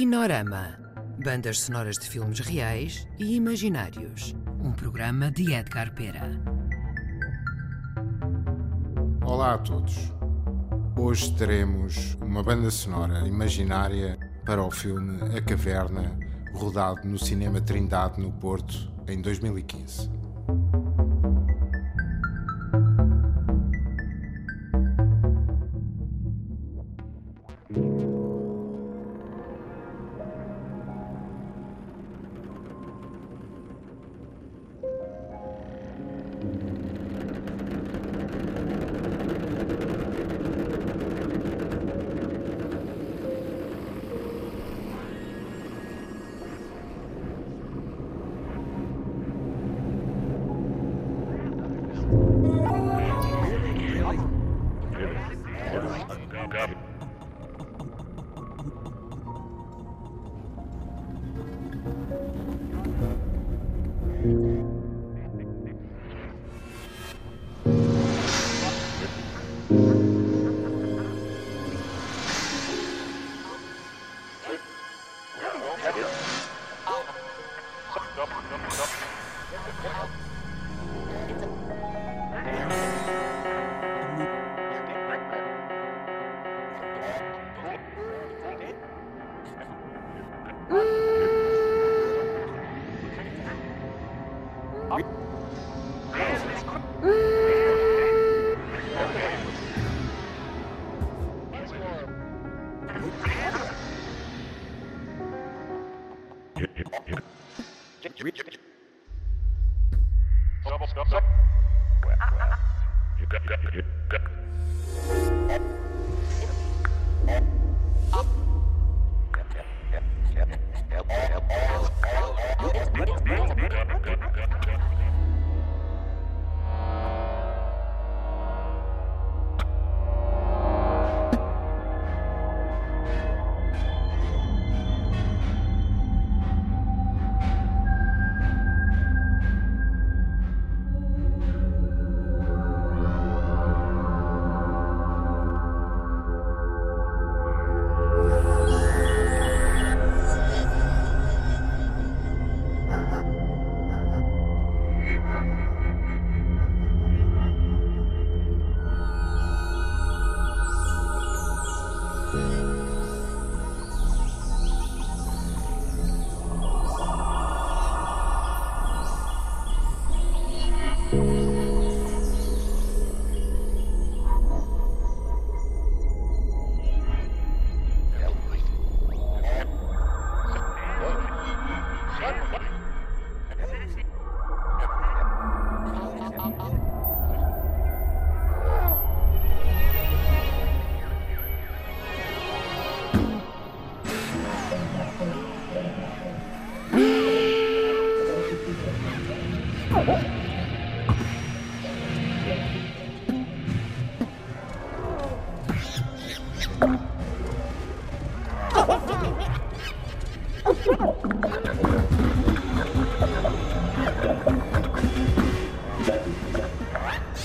Kinorama. Bandas sonoras de filmes reais e imaginários. Um programa de Edgar Pera. Olá a todos. Hoje teremos uma banda sonora imaginária para o filme A Caverna, rodado no Cinema Trindade no Porto em 2015. как, как, как.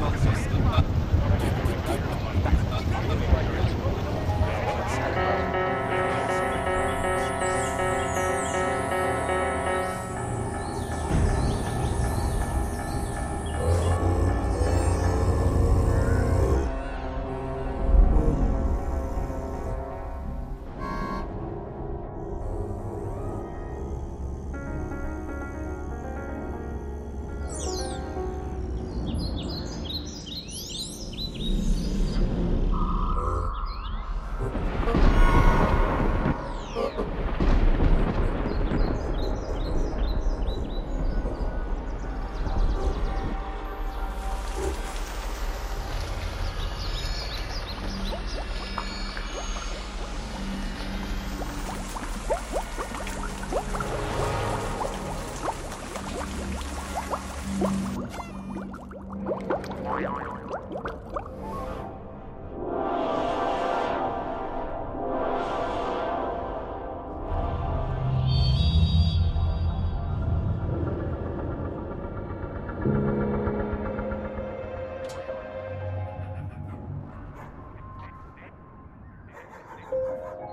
Mach das immer.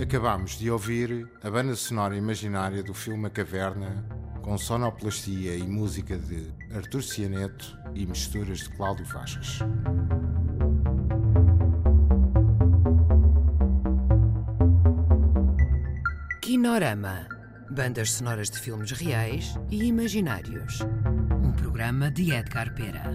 Acabámos de ouvir a banda sonora imaginária do filme A Caverna, com sonoplastia e música de Artur Cianeto e misturas de Cláudio Vasques. Kinorama Bandas sonoras de filmes reais e imaginários. Um programa de Edgar Pera.